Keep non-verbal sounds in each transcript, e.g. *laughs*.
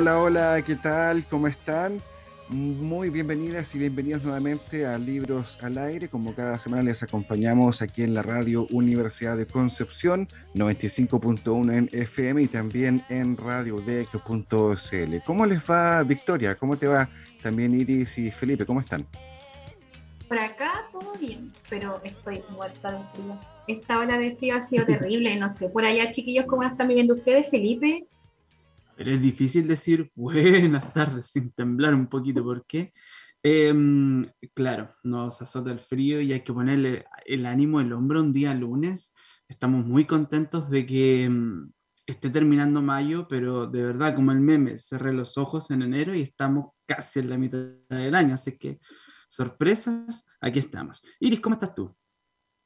Hola, hola, ¿qué tal? ¿Cómo están? Muy bienvenidas y bienvenidos nuevamente a Libros al Aire. Como cada semana les acompañamos aquí en la radio Universidad de Concepción, 95.1 en FM y también en radiodec.cl. ¿Cómo les va, Victoria? ¿Cómo te va también Iris y Felipe? ¿Cómo están? Por acá todo bien, pero estoy muerta de frío. Esta ola de frío ha sido terrible, no sé. Por allá, chiquillos, ¿cómo están viviendo ustedes, Felipe? Pero es difícil decir *laughs* buenas tardes sin temblar un poquito, ¿por qué? Em, claro, nos azota el frío y hay que ponerle el ánimo, el hombro un día lunes. Estamos muy contentos de que em, esté terminando mayo, pero de verdad, como el meme, cerré los ojos en enero y estamos casi en la mitad del año, así que sorpresas, aquí estamos. Iris, ¿cómo estás tú?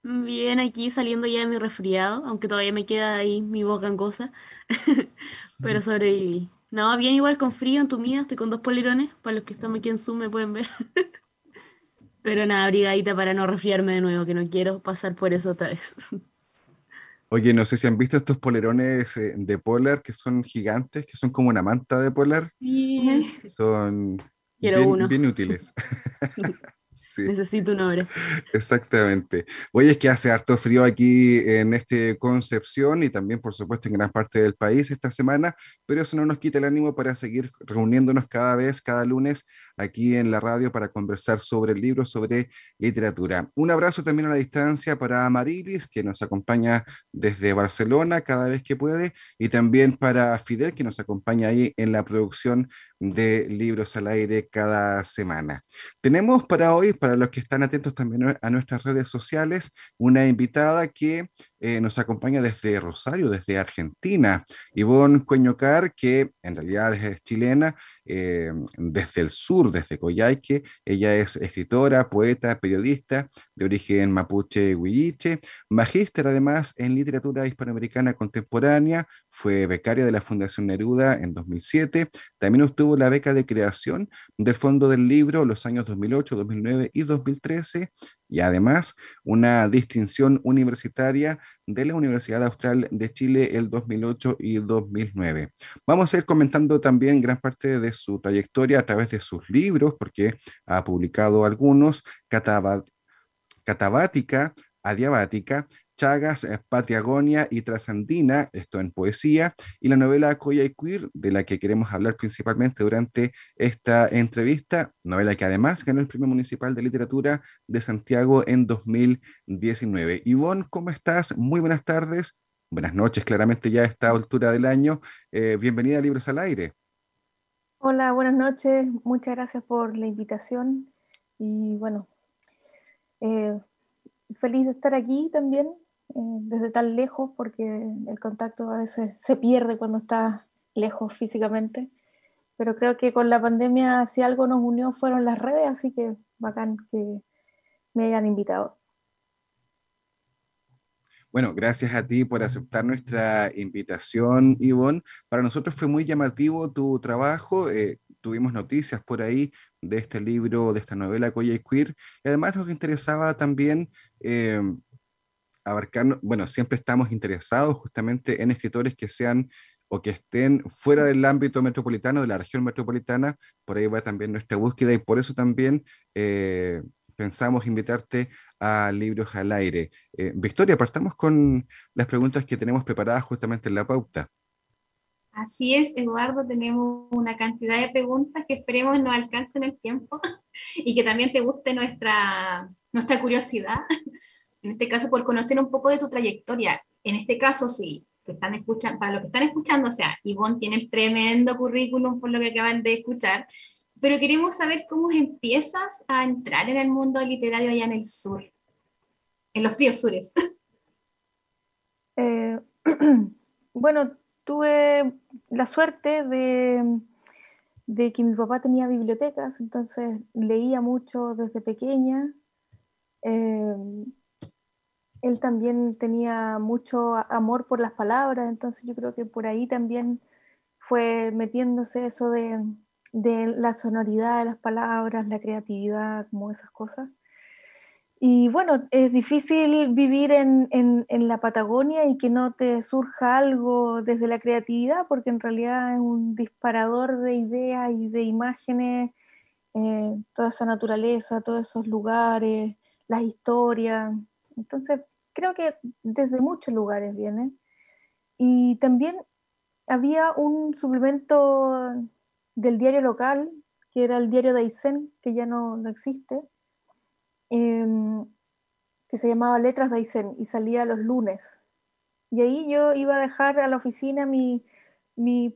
Bien, aquí saliendo ya de mi resfriado, aunque todavía me queda ahí mi voz gangosa, *laughs* pero sobreviví. No, bien igual con frío, entumida, estoy con dos polirones, para los que están aquí en Zoom me pueden ver. *laughs* pero nada, abrigadita para no resfriarme de nuevo, que no quiero pasar por eso otra vez. *laughs* Oye, no sé si han visto estos polerones eh, de polar que son gigantes, que son como una manta de polar. Sí. Son Quiero bien, uno. bien útiles. Sí. Necesito un hora. Exactamente. Oye, es que hace harto frío aquí en este Concepción y también, por supuesto, en gran parte del país esta semana, pero eso no nos quita el ánimo para seguir reuniéndonos cada vez, cada lunes, aquí en la radio para conversar sobre el libro, sobre literatura. Un abrazo también a la distancia para Marilis, que nos acompaña desde Barcelona cada vez que puede, y también para Fidel, que nos acompaña ahí en la producción de Libros al Aire cada semana. Tenemos para hoy, para los que están atentos también a nuestras redes sociales, una invitada que eh, nos acompaña desde Rosario, desde Argentina, Ivonne Cueñocar, que en realidad es chilena, eh, desde el sur, desde Coyhaique. Ella es escritora, poeta, periodista de origen mapuche huilliche, magíster además en literatura hispanoamericana contemporánea, fue becaria de la Fundación Neruda en 2007, también obtuvo la beca de creación del Fondo del Libro los años 2008, 2009 y 2013 y además una distinción universitaria de la Universidad Austral de Chile el 2008 y 2009. Vamos a ir comentando también gran parte de su trayectoria a través de sus libros, porque ha publicado algunos, Catabática, Adiabática, Chagas, Patriagonia y Trasandina, esto en poesía, y la novela Coya y Queer, de la que queremos hablar principalmente durante esta entrevista, novela que además ganó el Premio Municipal de Literatura de Santiago en 2019. Ivonne, ¿cómo estás? Muy buenas tardes, buenas noches, claramente ya a esta altura del año. Eh, bienvenida a Libros al Aire. Hola, buenas noches, muchas gracias por la invitación y bueno, eh, feliz de estar aquí también desde tan lejos, porque el contacto a veces se pierde cuando está lejos físicamente. Pero creo que con la pandemia, si algo nos unió, fueron las redes, así que bacán que me hayan invitado. Bueno, gracias a ti por aceptar nuestra invitación, Ivonne. Para nosotros fue muy llamativo tu trabajo. Eh, tuvimos noticias por ahí de este libro, de esta novela Coya y Queer. Y además nos interesaba también eh, bueno, siempre estamos interesados justamente en escritores que sean o que estén fuera del ámbito metropolitano, de la región metropolitana, por ahí va también nuestra búsqueda y por eso también eh, pensamos invitarte a Libros al Aire. Eh, Victoria, partamos con las preguntas que tenemos preparadas justamente en la pauta. Así es, Eduardo, tenemos una cantidad de preguntas que esperemos nos alcancen el tiempo *laughs* y que también te guste nuestra, nuestra curiosidad en este caso por conocer un poco de tu trayectoria. En este caso, sí, que están escuchando, para los que están escuchando, o sea, Ivonne tiene el tremendo currículum por lo que acaban de escuchar, pero queremos saber cómo empiezas a entrar en el mundo literario allá en el sur. en los fríos sures? *laughs* Eh, *clears throat* bueno, tuve la suerte de, de, que mi papá tenía bibliotecas, entonces leía mucho desde pequeña. Eh, él también tenía mucho amor por las palabras, entonces yo creo que por ahí también fue metiéndose eso de, de la sonoridad de las palabras, la creatividad, como esas cosas. Y bueno, es difícil vivir en, en, en, la Patagonia y que no te surja algo desde la creatividad, porque en realidad es un disparador de ideas y de imágenes, eh, toda esa naturaleza, todos esos lugares, las historias. Entonces, creo que desde muchos lugares viene. Y también había un suplemento del diario local, que era el diario de Aysén, que ya no, no existe, eh, que se llamaba Letras de Aysén y salía los lunes. Y ahí yo iba a dejar a la oficina mi, mi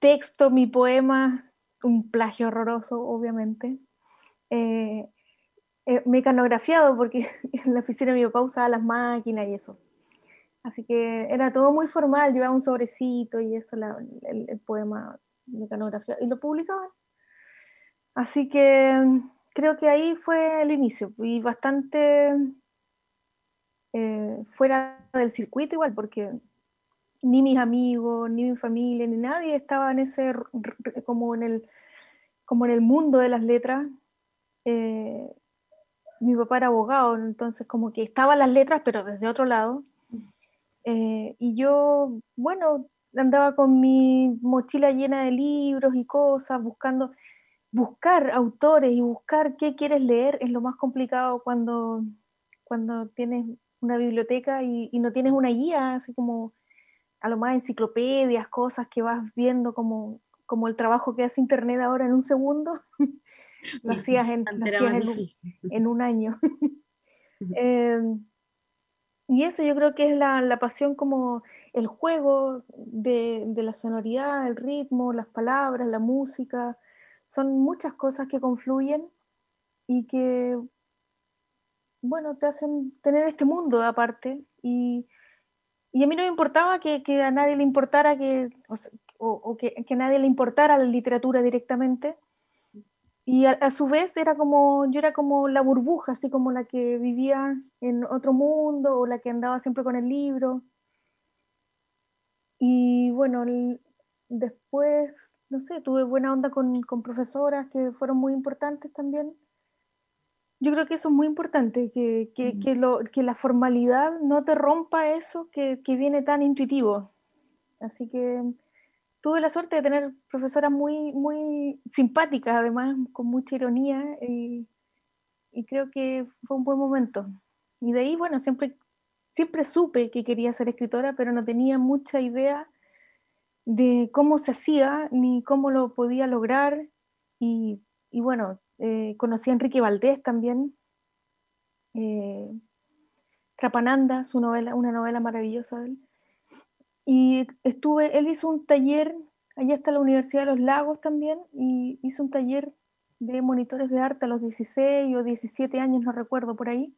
texto, mi poema, un plagio horroroso, obviamente. Eh, eh, mecanografiado, porque *laughs* en la oficina mi papá usaba las máquinas y eso. Así que era todo muy formal, llevaba un sobrecito y eso, la, el, el, poema mecanografiado, y lo publicaban. Así que creo que ahí fue el inicio, y bastante eh, fuera del circuito igual, porque ni mis amigos, ni mi familia, ni nadie estaba en ese, como en el, como en el mundo de las letras. Eh, mi papá era abogado, entonces como que estaban las letras, pero desde otro lado. Eh, y yo, bueno, andaba con mi mochila llena de libros y cosas, buscando, buscar autores y buscar qué quieres leer es lo más complicado cuando, cuando tienes una biblioteca y, y no tienes una guía, así como a lo más enciclopedias, cosas que vas viendo como, como el trabajo que hace Internet ahora en un segundo. *laughs* lo hacías, en, lo hacías en, un, en, un, año. *laughs* eh, y eso yo creo que es la, la pasión como el juego de, de, la sonoridad, el ritmo, las palabras, la música. Son muchas cosas que confluyen y que, bueno, te hacen tener este mundo aparte. Y, y a mí no me importaba que, que a nadie le importara que, o, o, o que, que, a nadie le importara la literatura directamente y a, a, su vez era como, yo era como la burbuja, así como la que vivía en otro mundo o la que andaba siempre con el libro. Y bueno, el, después, no sé, tuve buena onda con, con, profesoras que fueron muy importantes también. Yo creo que eso es muy importante, que, que, que, lo, que la formalidad no te rompa eso que, que viene tan intuitivo. Así que tuve la suerte de tener profesoras muy, muy simpáticas, además, con mucha ironía, y, y, creo que fue un buen momento. Y de ahí, bueno, siempre, siempre supe que quería ser escritora, pero no tenía mucha idea de cómo se hacía, ni cómo lo podía lograr. Y, y bueno, eh, conocí a Enrique Valdés también. Eh, Trapananda, su novela, una novela maravillosa de él y estuve, él hizo un taller, allá está la Universidad de los Lagos también, y hizo un taller de monitores de arte a los 16 o 17 años, no recuerdo por ahí.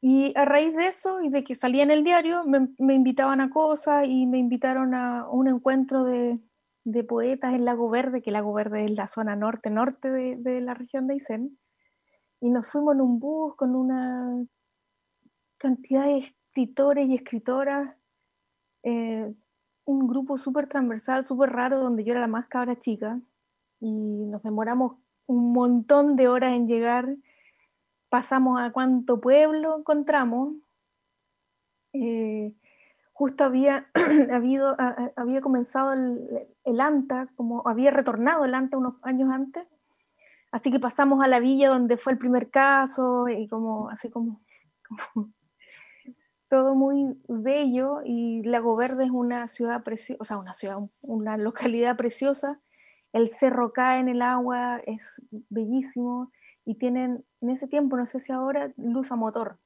Y a raíz de eso y de que salía en el diario, me, me invitaban a cosas y me invitaron a un encuentro de, de, poetas en Lago Verde, que Lago Verde es la zona norte-norte de, de, la región de Aysén. Y nos fuimos en un bus con una cantidad de escritores y escritoras eh, un grupo súper transversal, súper raro, donde yo era la más cabra chica y nos demoramos un montón de horas en llegar. Pasamos a cuánto pueblo encontramos. Eh, justo había, *clears throat* habido, había comenzado el, el, ANTA, como había retornado el ANTA unos años antes. Así que pasamos a la villa donde fue el primer caso y como así como *laughs* todo muy bello y Lago Verde es una ciudad preciosa, o sea, una ciudad, una localidad preciosa. El cerro cae en el agua, es bellísimo y tienen, en ese tiempo, no sé si ahora, luz a motor.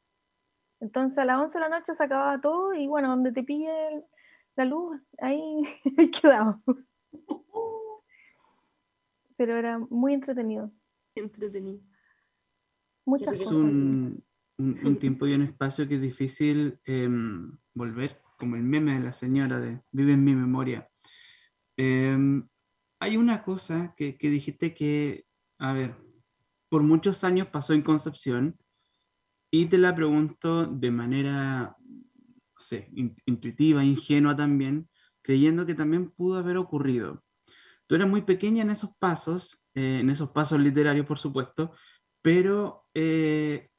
Entonces a las 11 de la noche se acababa todo y bueno, donde te pille la luz, ahí *laughs* quedamos. Pero era muy entretenido. Entretenido. Muchas cosas. Un, un, *laughs* tiempo y un espacio que es difícil em, volver, como el meme de la señora de Vive en mi memoria. Em, hay una cosa que, que, dijiste que, a ver, por muchos años pasó en Concepción y te la pregunto de manera, no sé, intuitiva, ingenua también, creyendo que también pudo haber ocurrido. Tú eras muy pequeña en esos pasos, eh, en esos pasos literarios, por supuesto, pero eh,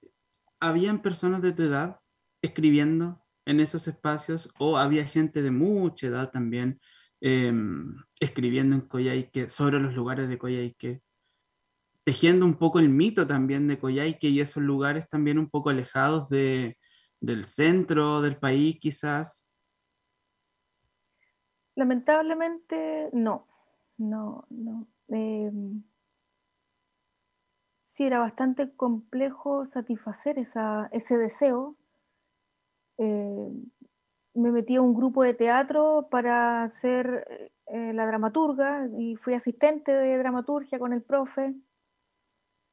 habían personas de tu edad escribiendo en esos espacios o había gente de mucha edad también em, escribiendo en Coyhaique, sobre los lugares de Coyhaique, tejiendo un poco el mito también de Coyhaique y esos lugares también un poco alejados de, del centro del país quizás. Lamentablemente no, no, no. Em, sí, era bastante complejo satisfacer ese deseo. Eh, me metí a un grupo de teatro para hacer eh, la dramaturga y fui asistente de dramaturgia con el profe,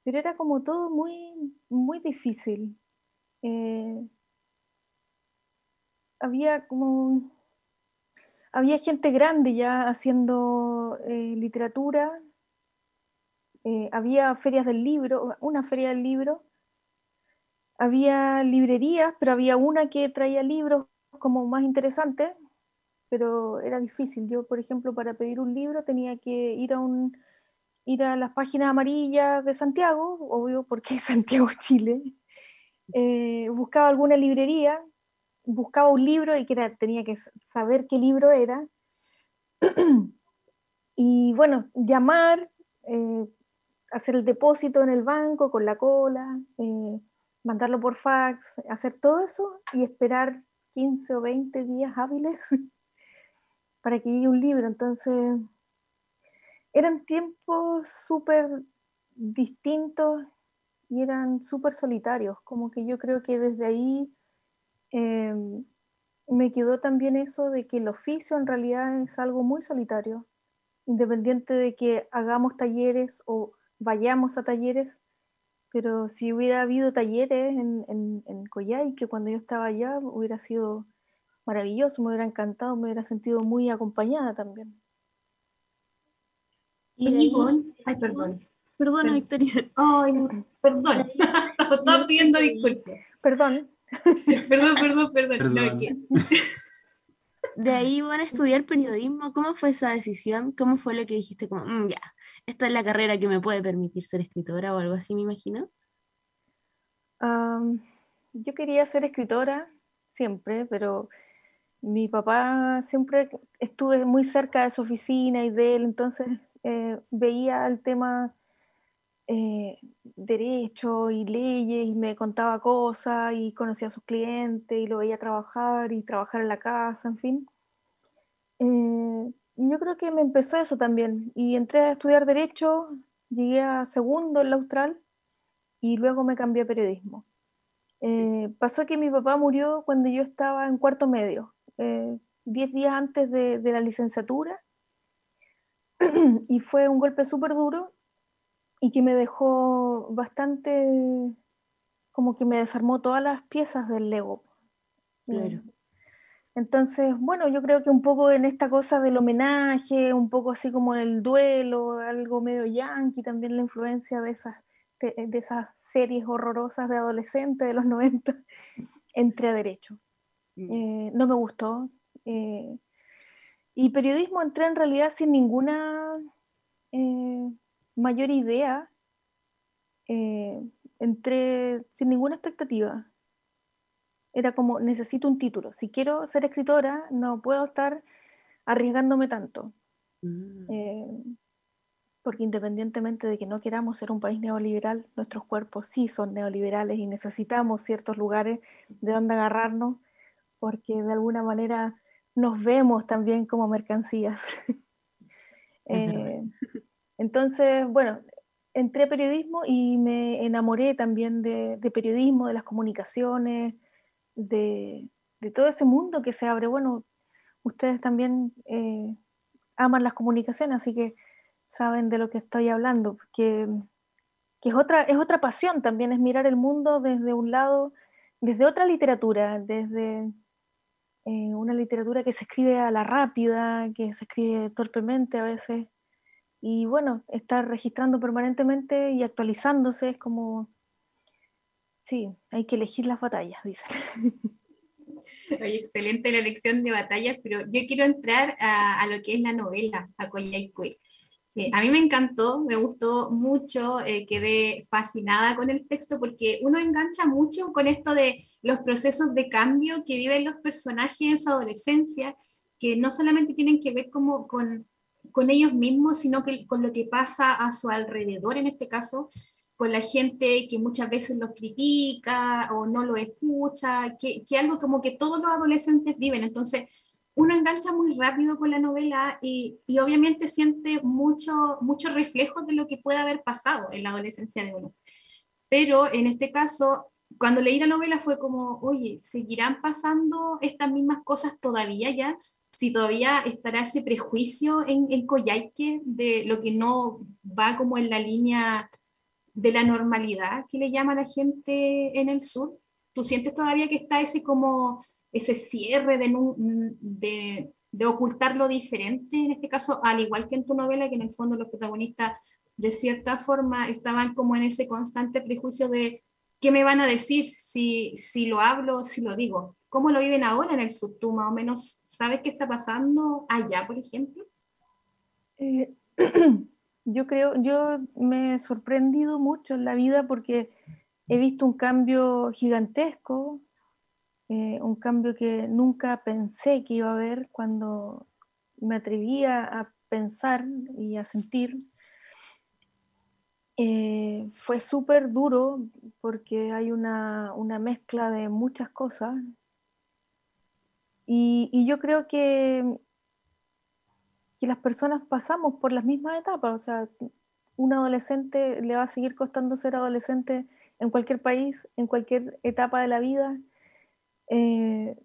pero era como todo muy, muy difícil. Eh, había como había gente grande ya haciendo literatura eh, había ferias del libro, una feria del libro, había librerías, pero había una que traía libros como más interesantes, pero era difícil. Yo, por ejemplo, para pedir un libro tenía que ir a un ir a las páginas amarillas de Santiago, obvio porque es Santiago, *laughs* Chile. Eh, buscaba alguna librería, buscaba un libro y que tenía que saber qué libro era. *clears throat* y bueno, llamar, eh, hacer el depósito en el banco con la cola, eh, mandarlo por fax, hacer todo eso y esperar 15 o 20 días hábiles *laughs* para que llegue un libro. Entonces, eran tiempos súper distintos y eran súper solitarios, como que yo creo que desde ahí em, me quedó también eso de que el oficio en realidad es algo muy solitario, independiente de que hagamos talleres o vayamos a talleres, pero si hubiera habido talleres en, en, en Coyay, que cuando yo estaba allá hubiera sido maravilloso, me hubiera encantado, me hubiera sentido muy acompañada también. Y ay, perdón. Perdona, Victoria. Ay, perdón. *laughs* *laughs* Estaba pidiendo disculpas. Perdón. perdón, *laughs* perdón, perdón. perdón. No, de ahí van a estudiar periodismo. ¿Cómo fue esa decisión? ¿Cómo fue lo que dijiste? Como, mm, ya, esta es la carrera que me puede permitir ser escritora o algo así, me imagino. yo quería ser escritora siempre, pero mi papá siempre estuve muy cerca de su oficina y de él, entonces eh, veía el tema eh, derecho y leyes y me contaba cosas y conocía a sus clientes y lo veía trabajar y trabajar en la casa, en fin. Eh, y yo creo que me empezó eso también y entré a estudiar derecho, llegué a segundo en la Austral y luego me cambié a periodismo. Eh, pasó que mi papá murió cuando yo estaba en cuarto medio, diez días antes de, de la licenciatura *clears throat* y fue un golpe súper duro y que me dejó bastante, como que me desarmó todas las piezas del Lego. Claro. Entonces, bueno, yo creo que un poco en esta cosa del homenaje, un poco así como el duelo, algo medio yankee, también la influencia de esas, de, esas series horrorosas de adolescentes de los 90, entré a derecho. Mm. Eh, no me gustó. Eh, y periodismo entré en realidad sin ninguna eh, mayor idea, entré sin ninguna expectativa. Era como, necesito un título. Si quiero ser escritora, no puedo estar arriesgándome tanto. Mm. Eh, porque independientemente de que no queramos ser un país neoliberal, nuestros cuerpos sí son neoliberales y necesitamos ciertos lugares de donde agarrarnos, porque de alguna manera nos vemos también como mercancías. *laughs* Entonces, bueno, entré a periodismo y me enamoré también de, periodismo, de las comunicaciones, de, todo ese mundo que se abre. Bueno, ustedes también eh, aman las comunicaciones, así que saben de lo que estoy hablando, porque que es, otra, es otra pasión también, es mirar el mundo desde un lado, desde otra literatura, desde eh, una literatura que se escribe a la rápida, que se escribe torpemente a veces. Y bueno, estar registrando permanentemente y actualizándose es como, sí, hay que elegir las batallas, dicen. *laughs* excelente la elección de batallas, pero yo quiero entrar a, lo que es la novela, a Coyhaique. Eh, a mí me encantó, me gustó mucho, eh, quedé fascinada con el texto porque uno engancha mucho con esto de los procesos de cambio que viven los personajes en su adolescencia, que no solamente tienen que ver como con, con ellos mismos, sino que con lo que pasa a su alrededor, en este caso, con la gente que muchas veces los critica o no lo escucha, que, que algo como que todos los adolescentes viven. Entonces, uno engancha muy rápido con la novela y, y obviamente siente mucho, mucho reflejo de lo que puede haber pasado en la adolescencia de uno. Pero en este caso, cuando leí la novela fue como, oye, ¿seguirán pasando estas mismas cosas todavía ya? Si todavía estará ese prejuicio en, en Coyhaique de lo que no va como en la línea de la normalidad que le llama la gente en el sur. ¿Tú sientes todavía que está ese como ese cierre de, de, ocultar lo diferente, en este caso, al igual que en tu novela, que en el fondo los protagonistas de cierta forma estaban como en ese constante prejuicio de qué me van a decir si, si lo hablo, si lo digo. ¿Cómo lo viven ahora en el sur? ¿Tú más o menos sabes qué está pasando allá, por ejemplo? Eh, *clears throat* yo creo, yo me he sorprendido mucho en la vida porque he visto un cambio gigantesco eh, un cambio que nunca pensé que iba a haber cuando me atrevía a pensar y a sentir. Eh, fue súper duro porque hay una, mezcla de muchas cosas y, yo creo que, que las personas pasamos por las mismas etapas, o sea, un adolescente le va a seguir costando ser adolescente en cualquier país, en cualquier etapa de la vida, eh,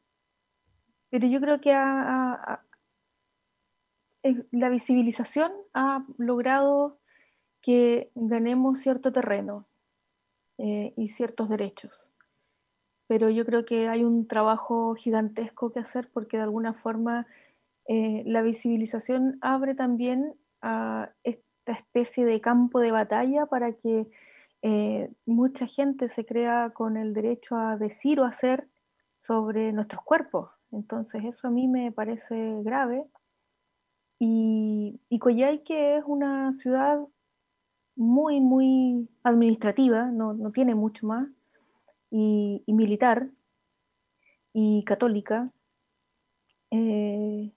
pero yo creo que la visibilización ha logrado que ganemos cierto terreno eh, y ciertos derechos. Pero yo creo que hay un trabajo gigantesco que hacer porque de alguna forma eh, la visibilización abre también a esta especie de campo de batalla para que mucha gente se crea con el derecho a decir o hacer sobre nuestros cuerpos. Entonces eso a mí me parece grave. Y, y Coyhaique es una ciudad muy, muy administrativa, no, tiene mucho más, y, militar, y católica. Eh,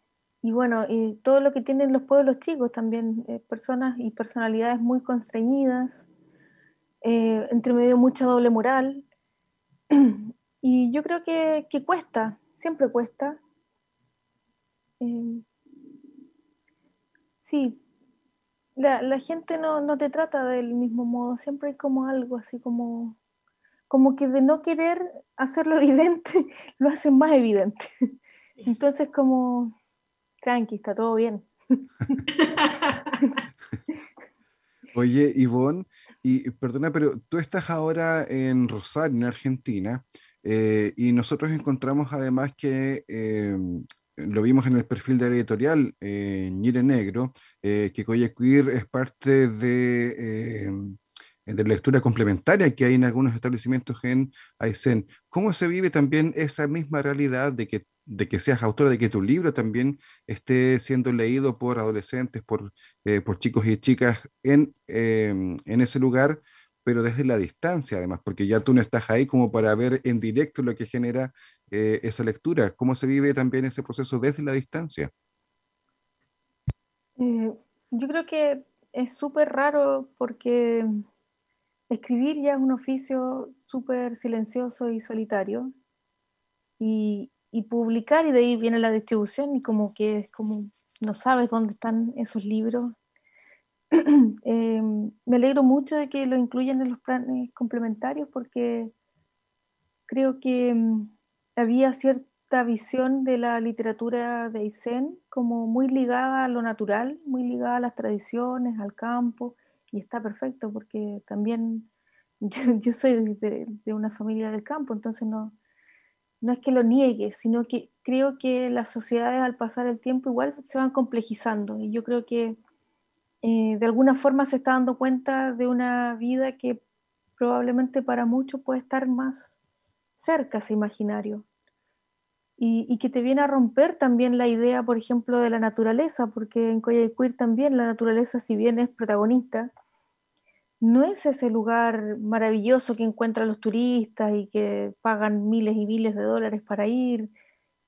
y bueno, y todo lo que tienen los pueblos chicos también, eh, personas y personalidades muy constreñidas, eh, entre medio mucha doble moral. *clears throat* Y yo creo que, cuesta, siempre cuesta. Em, sí, la, gente no, te trata del mismo modo, siempre hay como algo así como, como que de no querer hacerlo *laughs* evidente, lo hacen más evidente. Entonces como, tranqui, está todo bien. *laughs* Oye, Ivonne, y perdona, pero tú estás ahora en Rosario, en Argentina, eh, y nosotros encontramos además que eh, lo vimos en el perfil de editorial eh, Ñire Negro, eh, que Queer es parte de, de lectura complementaria que hay en algunos establecimientos en Aysén. ¿Cómo se vive también esa misma realidad de que, de que seas autora, de que tu libro también esté siendo leído por adolescentes, por, por chicos y chicas en, en ese lugar? pero desde la distancia además, porque ya tú no estás ahí como para ver en directo lo que genera eh, esa lectura. ¿Cómo se vive también ese proceso desde la distancia? Eh, yo creo que es súper raro porque escribir ya es un oficio súper silencioso y solitario. Y, y, publicar, y de ahí viene la distribución, y como que es como no sabes dónde están esos libros. Em, *clears throat* me alegro mucho de que lo incluyan en los planes complementarios porque creo que em, había cierta visión de la literatura de Aysén como muy ligada a lo natural, muy ligada a las tradiciones, al campo, y está perfecto porque también *laughs* yo, soy de, una familia del campo, entonces no, no es que lo niegue, sino que creo que las sociedades al pasar el tiempo igual se van complejizando y yo creo que eh, de alguna forma se está dando cuenta de una vida que probablemente para muchos puede estar más cerca ese imaginario. Y, que te viene a romper también la idea, por ejemplo, de la naturaleza, porque en Coyhaiquir también la naturaleza, si bien es protagonista, no es ese lugar maravilloso que encuentran los turistas y que pagan miles y miles de dólares para ir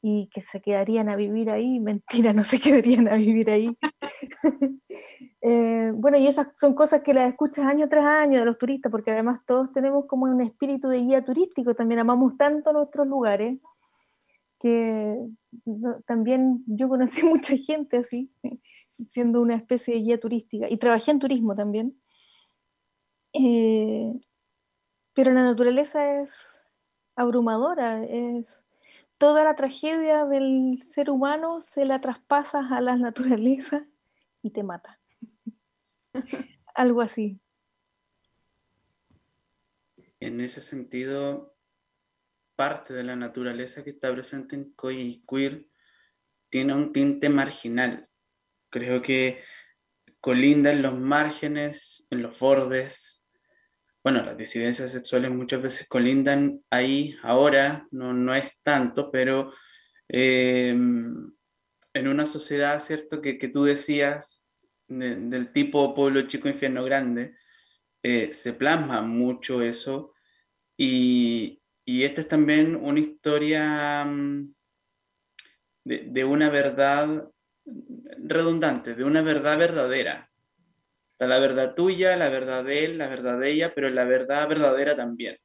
y que se quedarían a vivir ahí. *laughs* Mentira, no se quedarían a vivir ahí. *laughs* Eh, bueno, y esas son cosas que las escuchas año tras año de los turistas, porque además todos tenemos como un espíritu de guía turístico, también amamos tanto nuestros lugares, que también yo conocí *laughs* mucha gente así, siendo una especie de guía turística, y trabajé en turismo también. Eh, pero la naturaleza es abrumadora, es toda la tragedia del ser humano se la traspasas a la naturaleza y te mata. *laughs* Algo así. En ese sentido, parte de la naturaleza que está presente en Coy Queer tiene un tinte marginal. Creo que colinda en los márgenes, en los bordes. Bueno, las disidencias sexuales muchas veces colindan ahí, ahora no, no es tanto, pero em, en una sociedad, ¿cierto? Que, que tú decías, del tipo pueblo chico, infierno grande, eh, se plasma mucho eso y, y esta es también una historia mm, de, de, una verdad redundante, de una verdad verdadera. Está la verdad tuya, la verdad de él, la verdad de ella, pero la verdad verdadera también.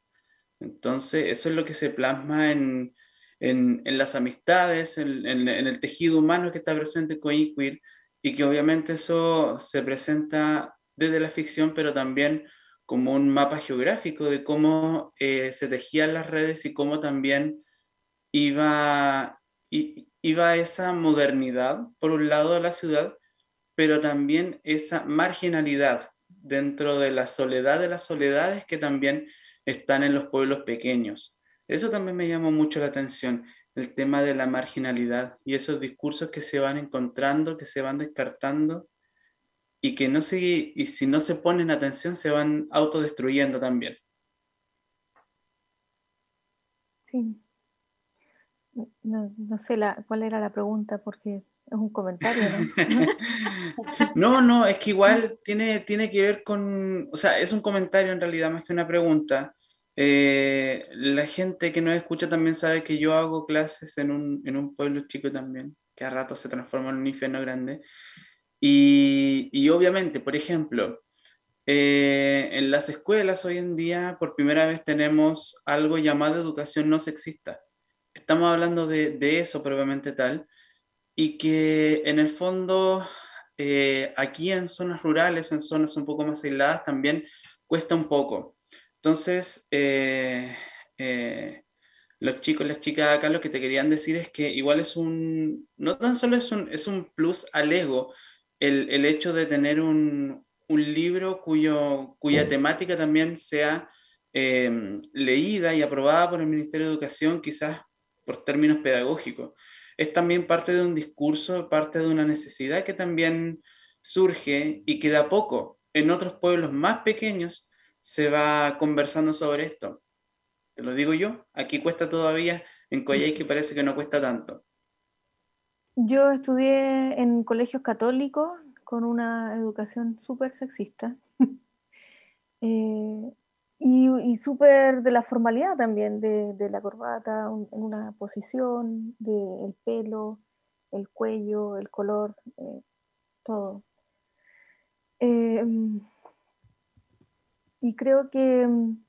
Entonces, eso es lo que se plasma en, en, en las amistades, en, en, el tejido humano que está presente con Queer, y que obviamente eso se presenta desde la ficción, pero también como un mapa geográfico de cómo eh, se tejían las redes y cómo también iba, iba esa modernidad, por un lado de la ciudad, pero también esa marginalidad dentro de la soledad de las soledades que también están en los pueblos pequeños. Eso también me llamó mucho la atención el tema de la marginalidad y esos discursos que se van encontrando, que se van descartando y que no se, y si no se ponen atención se van autodestruyendo también. Sí. No, no sé la, cuál era la pregunta porque es un comentario, ¿no? *laughs* no, no, es que igual tiene, tiene que ver con, o sea, es un comentario en realidad más que una pregunta. Eh, la gente que nos escucha también sabe que yo hago clases en un, en un pueblo chico también, que a rato se transforma en un infierno grande. Y, y obviamente, por ejemplo, eh, en las escuelas hoy en día por primera vez tenemos algo llamado educación no sexista. Estamos hablando de, de eso probablemente tal, y que en el fondo eh, aquí en zonas rurales, en zonas un poco más aisladas, también cuesta un poco. Entonces, eh, eh, los chicos, las chicas acá lo que te querían decir es que igual es un, no tan solo es un, es un plus al ego, el, el hecho de tener un, un libro cuyo, cuya temática también sea leída y aprobada por el Ministerio de Educación, quizás por términos pedagógicos. Es también parte de un discurso, parte de una necesidad que también surge y que de a poco en otros pueblos más pequeños se va conversando sobre esto. Te lo digo yo, aquí cuesta todavía, en que parece que no cuesta tanto. Yo estudié en colegios católicos con una educación súper sexista *laughs* eh, y, y súper de la formalidad también, de, la corbata en una posición, del pelo, el cuello, el color, eh, todo. Eh, y creo que mm,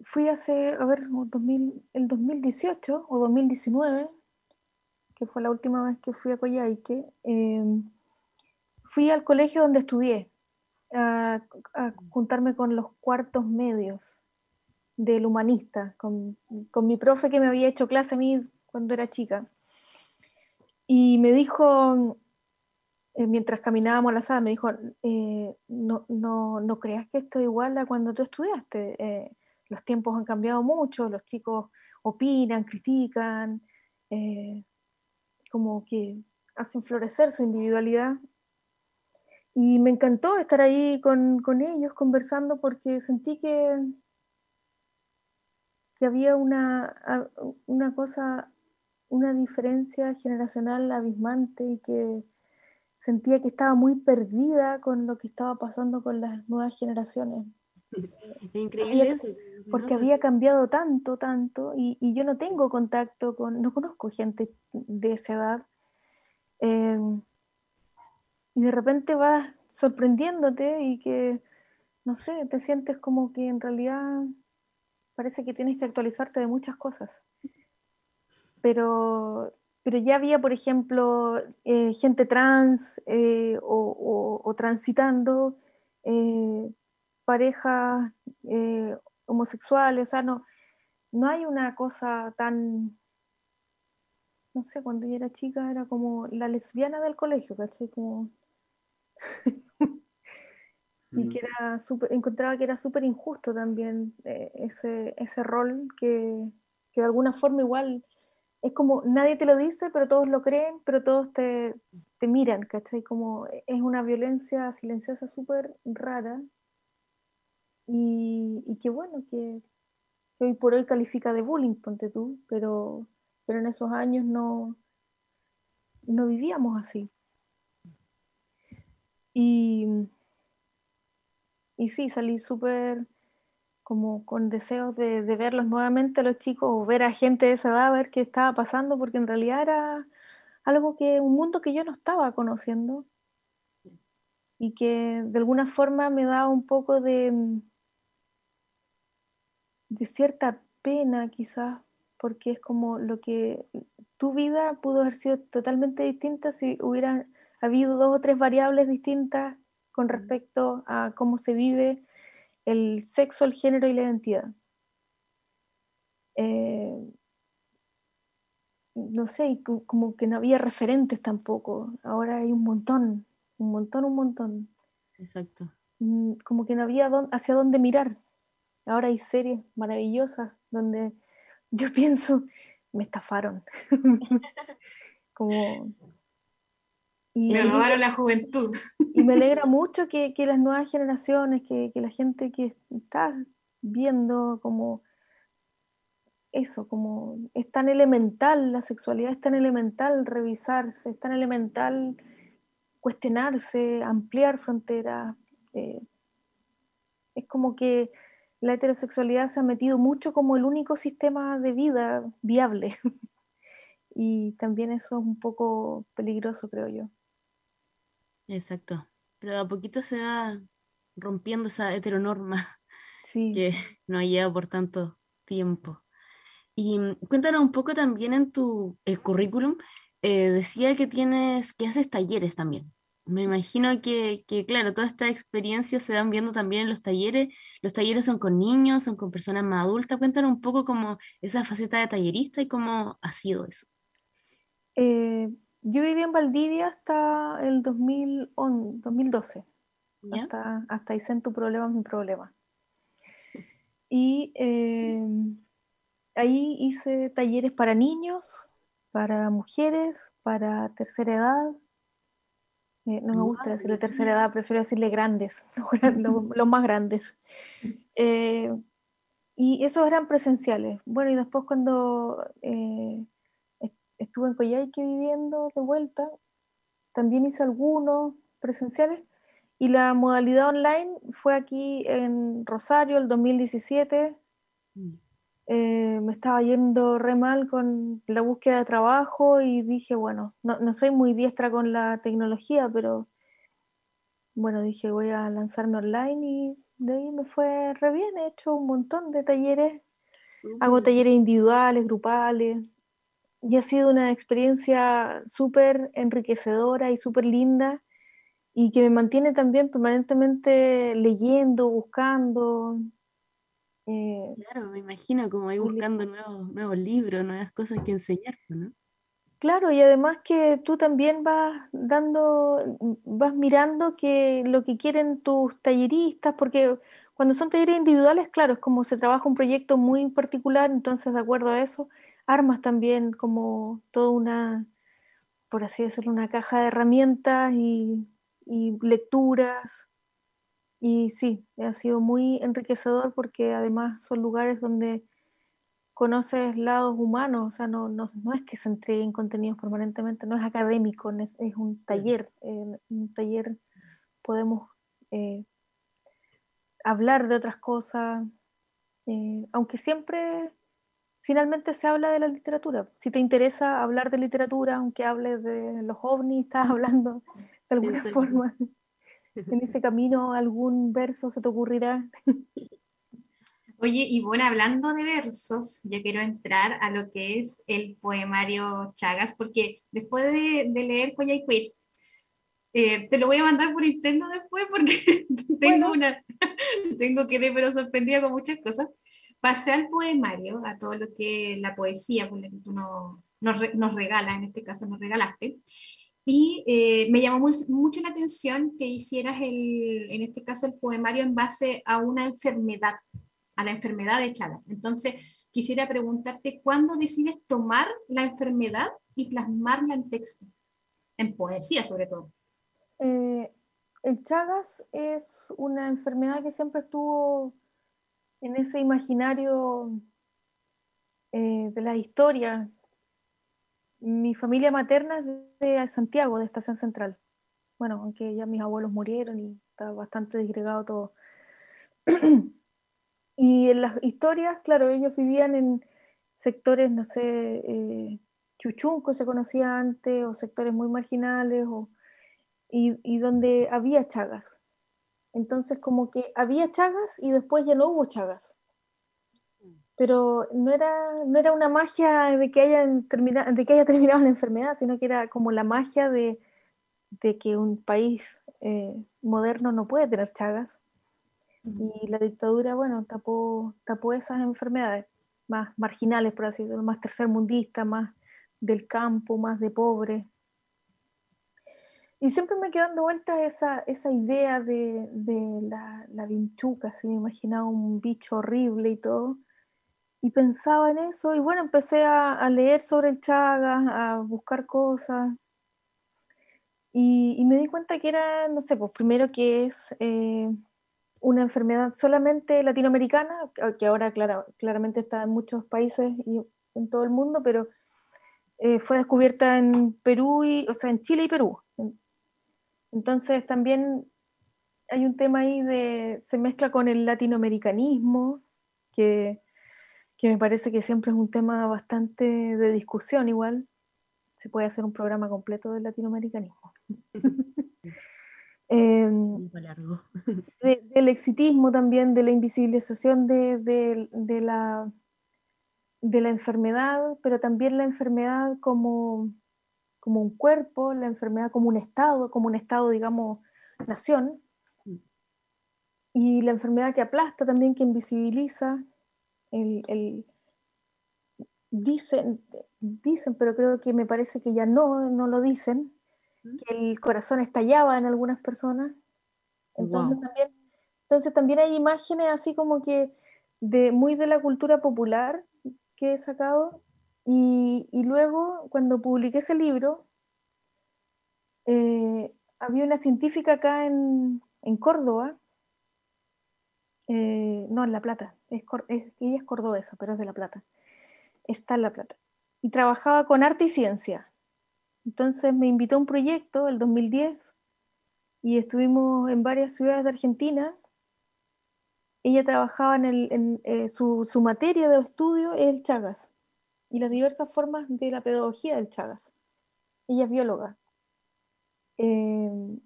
fui hace, a ver, el 2018 o 2019, que fue la última vez que fui a Coyhaique, em, fui al colegio donde estudié, a, juntarme con los cuartos medios del humanista, con, con, mi profe que me había hecho clase a mí cuando era chica. Y me dijo, eh, mientras caminábamos a la sala, me dijo, eh, no, no, no, creas que esto es igual a cuando tú estudiaste. Eh, los tiempos han cambiado mucho, los chicos opinan, critican, como que hacen florecer su individualidad. Y me encantó estar ahí con, con ellos conversando porque sentí que, que había una, una cosa, una diferencia generacional abismante y que sentía que estaba muy perdida con lo que estaba pasando con las nuevas generaciones. *laughs* Increíble eso. Porque había cambiado tanto, tanto, y, y, yo no tengo contacto con, no conozco gente de esa edad. Em, y de repente vas sorprendiéndote y que, no sé, te sientes como que en realidad parece que tienes que actualizarte de muchas cosas. Pero pero ya había, por ejemplo, eh, gente trans eh, o, transitando, eh, parejas homosexuales, o sea, no, no hay una cosa tan, no sé, cuando yo era chica era como la lesbiana del colegio, ¿cachai? Como... *laughs* y que era súper, encontraba que era súper injusto también ese, ese rol que, que de alguna forma igual es como nadie te lo dice, pero todos lo creen, pero todos te, te miran, ¿cachai? Como es una violencia silenciosa súper rara y, y que bueno, que, hoy por hoy califica de bullying, ponte tú, pero, pero en esos años no, no vivíamos así. Y, y sí, salí súper como con deseos de, verlos nuevamente a los chicos o ver a gente de esa edad, ver qué estaba pasando, porque en realidad era algo que, un mundo que yo no estaba conociendo. Y que de alguna forma me da un poco de, de cierta pena quizás, porque es como lo que tu vida pudo haber sido totalmente distinta si hubiera habido dos o tres variables distintas con respecto a cómo se vive el sexo, el género y la identidad. Eh, no sé, como que no había referentes tampoco. Ahora hay un montón, un montón, un montón. Exacto. Mm, como que no había hacia dónde mirar. Ahora hay series maravillosas donde *laughs* yo pienso, me estafaron. *laughs* como y, me robaron la juventud. Y me alegra mucho que, que las nuevas generaciones, que, que, la gente que está viendo como eso, como es tan elemental, la sexualidad es tan elemental revisarse, es tan elemental cuestionarse, ampliar fronteras. Eh, es como que la heterosexualidad se ha metido mucho como el único sistema de vida viable. *laughs* y también eso es un poco peligroso, creo yo. Exacto. Pero a poquito se va rompiendo esa heteronorma *laughs* sí. que no ha llevado por tanto tiempo. Y mm, cuéntanos un poco también en tu currículum, eh, decía que tienes, que haces talleres también. Me imagino que, que, claro, toda esta experiencia se van viendo también en los talleres. Los talleres son con niños, son con personas más adultas. Cuéntanos un poco como esa faceta de tallerista y cómo ha sido eso. Eh, yo viví en Valdivia hasta el 2011, 2012. Hasta, hasta en tu problema mi problema. Y eh, ahí hice talleres para niños, para mujeres, para tercera edad. Eh, no me gusta decirle tercera edad, prefiero decirle grandes, *laughs* los, más grandes. Eh, y esos eran presenciales. Bueno, y después cuando estuve en Coyhaique viviendo de vuelta, también hice algunos presenciales y la modalidad online fue aquí en Rosario el 2017. Mm. Eh, me estaba yendo re mal con la búsqueda de trabajo y dije, bueno, no, no, soy muy diestra con la tecnología, pero bueno, dije voy a lanzarme online y de ahí me fue re bien, he hecho un montón de talleres, hago talleres individuales, grupales, y ha sido una experiencia súper enriquecedora y súper linda y que me mantiene también permanentemente leyendo, buscando. Eh, claro, me imagino como ahí buscando nuevos, nuevos libros, nuevas cosas que enseñar, ¿no? Claro, y además que tú también vas dando, vas mirando que lo que quieren tus talleristas, porque cuando son talleres individuales, claro, es como se trabaja un proyecto muy particular, entonces de acuerdo a eso, armas también como toda una, por así decirlo, una caja de herramientas y, y lecturas. Y sí, ha sido muy enriquecedor porque además son lugares donde conoces lados humanos, o sea, no, no, no, es que se entreguen contenidos permanentemente, no es académico, es, es un taller. En un taller podemos eh, hablar de otras cosas, eh, aunque siempre finalmente se habla de la literatura. Si te interesa hablar de literatura, aunque hables de los ovnis, estás *laughs* hablando de alguna forma. *laughs* En ese camino algún verso se te ocurrirá. *laughs* Oye, y bueno, hablando de versos, yo quiero entrar a lo que es el poemario Chagas, porque después de, leer Coyhaiquil, eh, te lo voy a mandar por interno después porque tengo una, tengo que pero sorprendida con muchas cosas. Pasé al poemario, a todo lo que la poesía, que tú no, nos, nos regalas, en este caso nos regalaste, y eh, me llamó mucho la atención que hicieras el, en este caso el poemario en base a una enfermedad a la enfermedad de Chagas. Entonces, quisiera preguntarte, ¿cuándo decides tomar la enfermedad y plasmarla en texto? En poesía, sobre todo. Eh, el Chagas es una enfermedad que siempre estuvo en ese imaginario eh, de la historia. Mi familia materna es de Santiago, de Estación Central. Bueno, aunque ya mis abuelos murieron y está bastante disgregado todo. *clears throat* Y en las historias, claro, ellos vivían en sectores, no sé, eh, Chuchunco se conocía antes, o sectores muy marginales, o, y, donde había chagas. Entonces, como que había chagas y después ya no hubo chagas. Pero no era, no era una magia de que, hayan terminado, de que haya terminado la enfermedad, sino que era como la magia de, que un país eh, moderno no puede tener chagas y la dictadura, bueno, tapó, tapó esas enfermedades más marginales, por así decirlo, más tercermundistas, más del campo, más de pobre. Y siempre me quedó dando vuelta esa, esa idea de, de la, la, vinchuca, se me imaginaba un bicho horrible y todo. Y pensaba en eso, y bueno, empecé a, a leer sobre el Chagas, a buscar cosas. Y, y, me di cuenta que era, no sé, pues primero que es eh, una enfermedad solamente latinoamericana, que ahora claramente está en muchos países y en todo el mundo, pero eh, fue descubierta en Perú, y, o sea, en Chile y Perú. Entonces también hay un tema ahí de, se mezcla con el latinoamericanismo, que, que me parece que siempre es un tema bastante de discusión igual. Se puede hacer un programa completo del latinoamericanismo. *laughs* Em, *laughs* del exitismo también, de la invisibilización de, la, de la enfermedad, pero también la enfermedad como, como un cuerpo, la enfermedad como un estado, como un estado, digamos, nación, mm. y la enfermedad que aplasta también, que invisibiliza, el, dicen, dicen, pero creo que me parece que ya no, no lo dicen, que el corazón estallaba en algunas personas. Entonces, también, entonces también hay imágenes así como que de, muy de la cultura popular que he sacado. Y, luego, cuando publiqué ese libro, eh, había una científica acá en, Córdoba, eh, no, en La Plata, es, ella es cordobesa, pero es de La Plata, está en La Plata, y trabajaba con arte y ciencia. Entonces me invitó a un proyecto el 2010 y estuvimos en varias ciudades de Argentina. Ella trabajaba en, eh, su, materia de estudio es el Chagas y las diversas formas de la pedagogía del Chagas. Ella es bióloga. Em,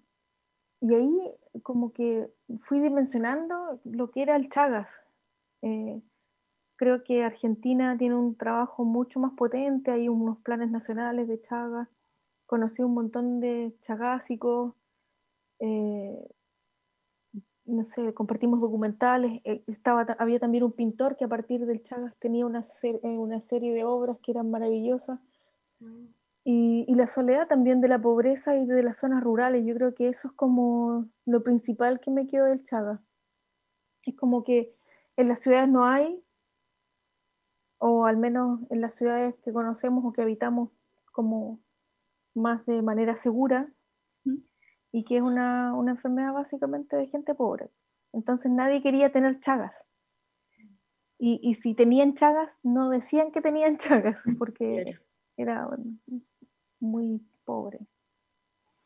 y ahí como que fui dimensionando lo que era el Chagas. Eh, creo que Argentina tiene un trabajo mucho más potente, hay unos planes nacionales de Chagas conocí un montón de chagásicos, eh, no sé, compartimos documentales, eh, estaba, había también un pintor que a partir del Chagas tenía una, eh, una serie de obras que eran maravillosas. Y, y, la soledad también de la pobreza y de las zonas rurales. Yo creo que eso es como lo principal que me quedó del Chaga. Es como que en las ciudades no hay, o al menos en las ciudades que conocemos o que habitamos como más de manera segura, y que es una, una enfermedad básicamente de gente pobre. Entonces nadie quería tener chagas. Y, y, si tenían chagas, no decían que tenían *laughs* chagas, porque era muy pobre.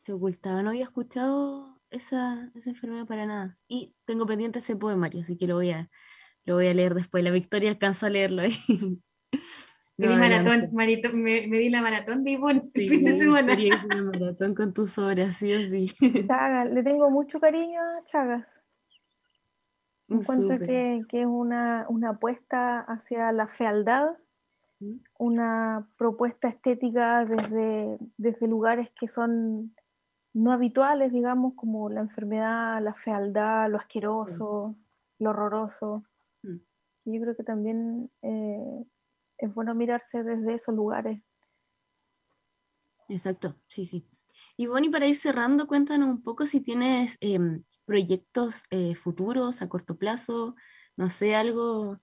Se ocultaba, no había escuchado esa, esa, enfermedad para nada. Y tengo pendiente ese poemario, así que lo voy a, lo voy a leer después. La Victoria alcanzó a leerlo ahí. *laughs* Me di maratón, Marito, me, me, di la maratón de Ivonne el fin de semana. maratón con tus obras, sí o sí. *laughs* Chagas, le tengo mucho cariño a Chagas. Encuentro que, que, es una, una, apuesta hacia la fealdad, una propuesta estética desde, desde lugares que son no habituales, digamos, como la enfermedad, la fealdad, lo asqueroso, lo horroroso. Yo creo que también eh, es bueno mirarse desde esos lugares. Exacto, sí, sí. Y Bonnie, para ir cerrando, cuéntanos un poco si tienes em, proyectos eh, futuros a corto plazo, no sé, algo,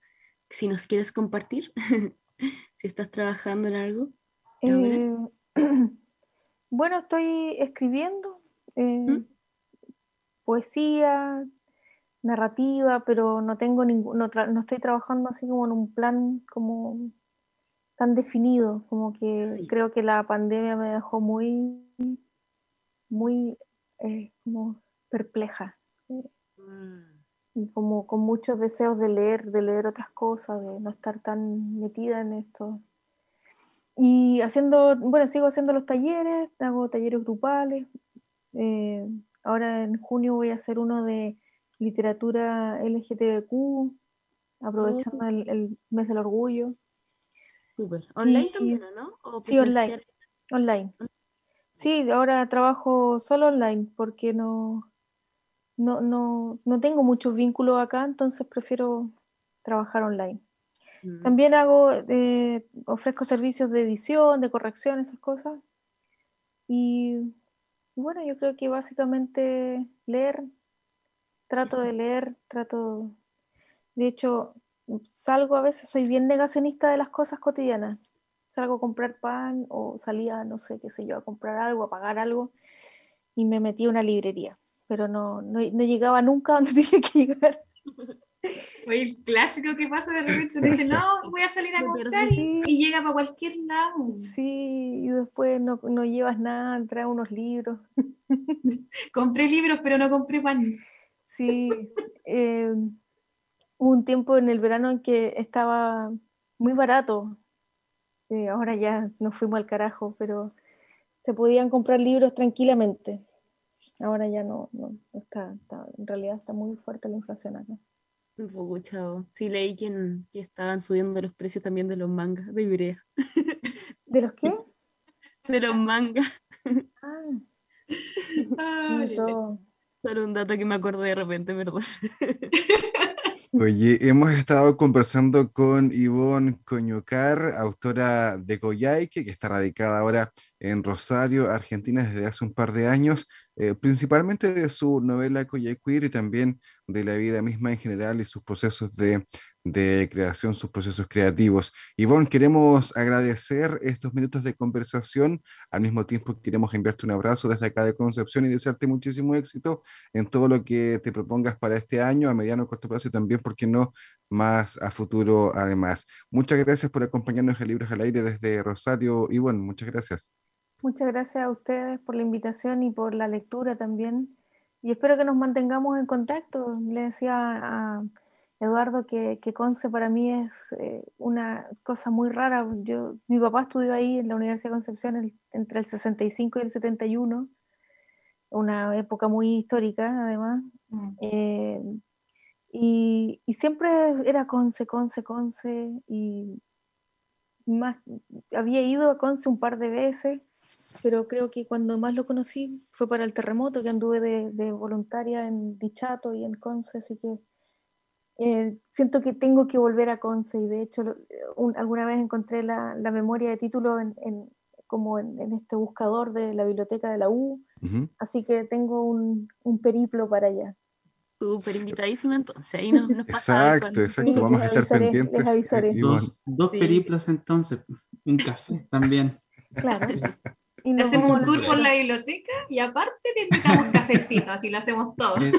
si nos quieres compartir, *laughs* si estás trabajando en algo. Eh, *clears throat* bueno, estoy escribiendo eh, ¿Mm? poesía, narrativa, pero no tengo ningún, no, no estoy trabajando así como en un plan como tan definido, como que creo que la pandemia me dejó muy, muy eh, como perpleja. Mm. Y como con muchos deseos de leer, de leer otras cosas, de no estar tan metida en esto. Y haciendo, bueno, sigo haciendo los talleres, hago talleres grupales. Eh, ahora en junio voy a hacer uno de literatura LGTBQ, aprovechando oh. el, el mes del orgullo. ¿Online también, no? sí, online. Online. Sí, ahora trabajo solo online porque no, no, no, no tengo muchos vínculos acá, entonces prefiero trabajar online. Mm. También hago, eh, ofrezco servicios de edición, de corrección, esas cosas. Y bueno, yo creo que básicamente leer, trato de leer, trato, de hecho, salgo a veces, soy bien negacionista de las cosas cotidianas. Salgo a comprar pan o salía, no sé, qué sé yo, a comprar algo, a pagar algo y me metí a una librería, pero no, no, no llegaba nunca donde *laughs* tenía que llegar. *laughs* Oye, el clásico que pasa de repente, dice, *laughs* no, voy a salir a comprar y, y, llega para cualquier lado. Sí, y después no, no llevas nada, trae unos libros. compré libros, pero no compré pan. Sí, eh, un tiempo en el verano en que estaba muy barato. Eh, ahora ya nos fuimos al carajo, pero se podían comprar libros tranquilamente. Ahora ya no, no, está, en realidad está muy fuerte la inflación acá. Un poco chavo. Sí, leí que, que estaban subiendo los precios también de los mangas de Ibrea. *laughs* ¿De los qué? *laughs* De los mangas. Ah. *laughs* Solo un dato que me acordé de repente, perdón. Oye, hemos estado conversando con Ivonne Coñocar, autora de Coyhaique, que está radicada ahora en Rosario, Argentina, desde hace un par de años, eh, principalmente de su novela Coyhaiqueer y también de la vida misma en general y sus procesos de, de creación, sus procesos creativos. Ivonne, queremos agradecer estos minutos de conversación, al mismo tiempo queremos enviarte un abrazo desde acá de Concepción y desearte muchísimo éxito en todo lo que te propongas para este año, a mediano corto plazo y también, ¿por qué no?, más a futuro además. Muchas gracias por acompañarnos en Libros al Aire desde Rosario. Ivonne, muchas gracias. Muchas gracias a ustedes por la invitación y por la lectura también. Y espero que nos mantengamos en contacto. Le decía a Eduardo que, que Conce para mí es eh, una cosa muy rara. Yo, mi papá estudió ahí en la Universidad de Concepción entre el 65 y el 71, una época muy histórica además. Mm. Eh, y, y, siempre era Conce, Conce, Conce. Y más, había ido a Conce un par de veces pero creo que cuando más lo conocí fue para el terremoto, que anduve de, voluntaria en Dichato y en Conce, así que eh, siento que tengo que volver a Conce y de hecho alguna vez encontré la, memoria de título en, como en, en este buscador de la biblioteca de la U, así que tengo un, un periplo para allá. Súper invitadísima entonces. Ahí nos, nos Exacto, con- exacto. Sí, Vamos a estar avisaré, pendientes. les avisaré. Ivonne. Dos, dos Sí. periplos entonces, un café también. Claro. *laughs* Y nos hacemos un tour por la biblioteca y aparte te invitamos cafecito, así lo hacemos todo. Eh,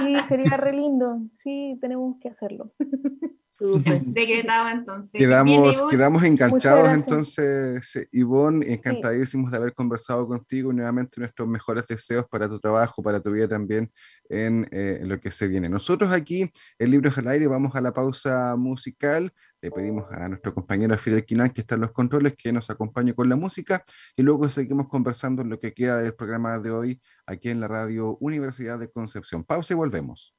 Sí, sería re lindo. Sí, tenemos que hacerlo. *laughs* Súper. Decretado entonces. Quedamos, quedamos enganchados entonces, Ivonne, encantadísimos de haber conversado contigo y nuevamente nuestros mejores deseos para tu trabajo, para tu vida también en eh, lo que se viene. Nosotros aquí, en Libros al Aire, vamos a la pausa musical. Le pedimos a nuestro compañero Fidel Quinán, que está en los controles, que nos acompañe con la música y luego seguimos conversando en lo que queda del programa de hoy aquí en la radio Universidad de Concepción. Pausa y volvemos.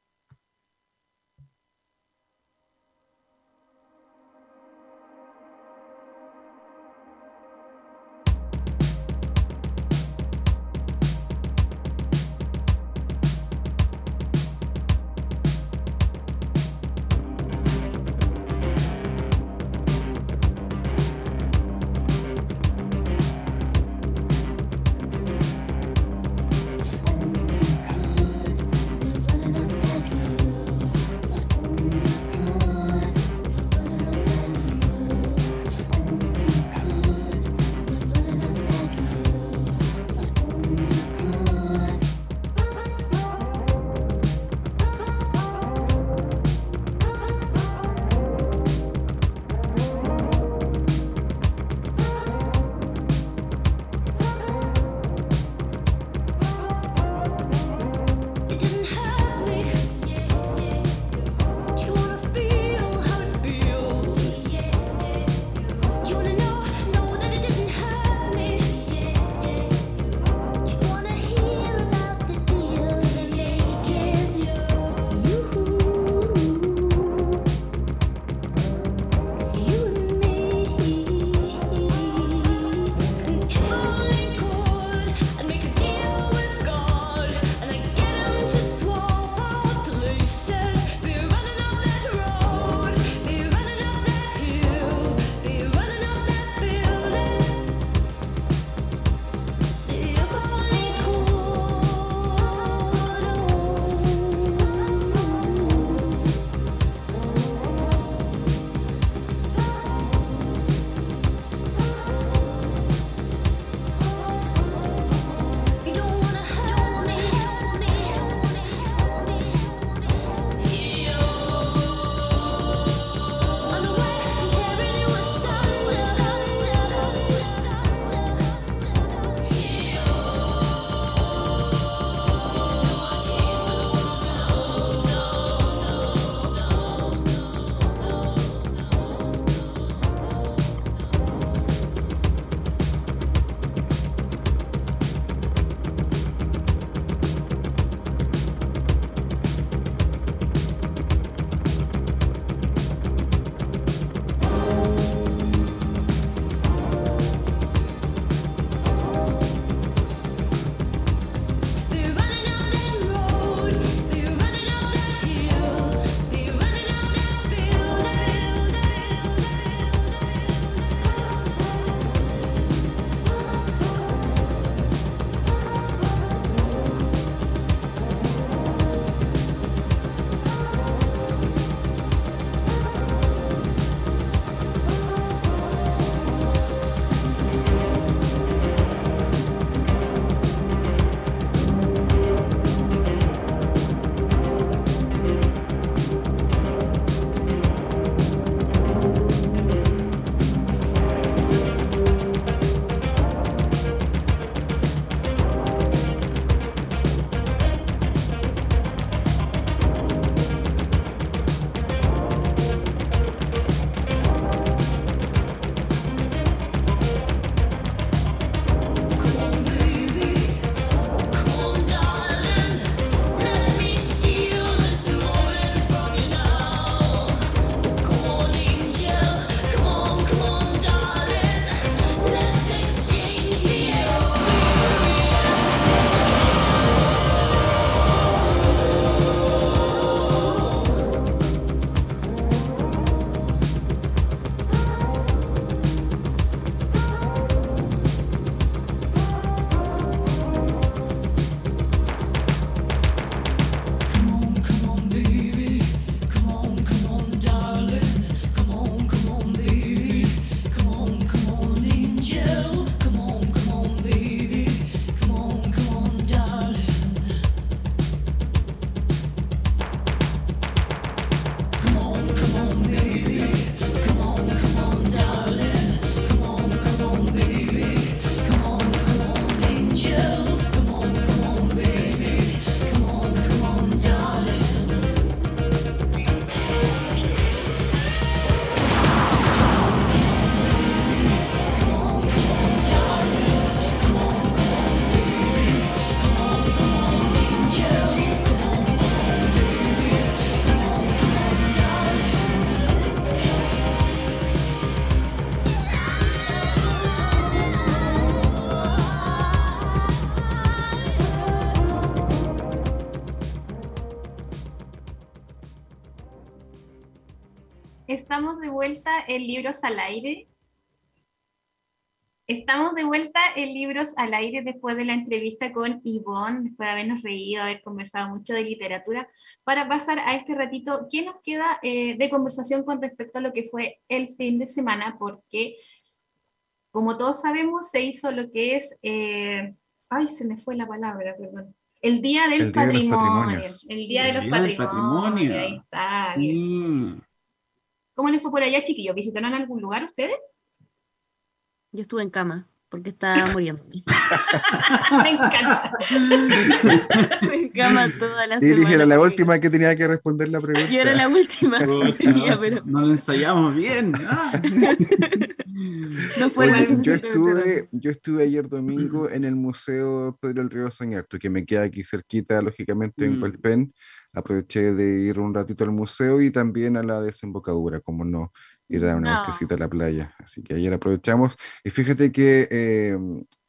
Estamos de vuelta en Libros al Aire. Estamos de vuelta en Libros al Aire después de la entrevista con Yvonne, después de habernos reído, haber conversado mucho de literatura, para pasar a este ratito, ¿qué nos queda eh, de conversación con respecto a lo que fue el fin de semana? Porque, como todos sabemos, se hizo lo que es, eh, ay, se me fue la palabra, perdón. El Día del El Día de los Patrimonio. Patrimonios. el Día de El los Día del Patrimonios. Patrimonio. Ahí está. bien. ¿Cómo les fue por allá, chiquillos? ¿Visitaron algún lugar ustedes? Yo estuve en cama porque estaba muriendo. *laughs* Me encanta. en cama toda la Y dije, semana. era la última que tenía que responder la pregunta. Yo era la última *laughs* que Pucha, tenía, pero No lo ensayamos bien. no *laughs* fue Oye, yo estuve, yo estuve ayer domingo en el Museo Pedro el Río Soñarto, que me queda aquí cerquita, lógicamente, en Mm. Aproveché de ir un ratito al museo y también a la desembocadura, como no ir a dar una No. vueltecita a la playa. Así que ayer aprovechamos. Y fíjate que eh,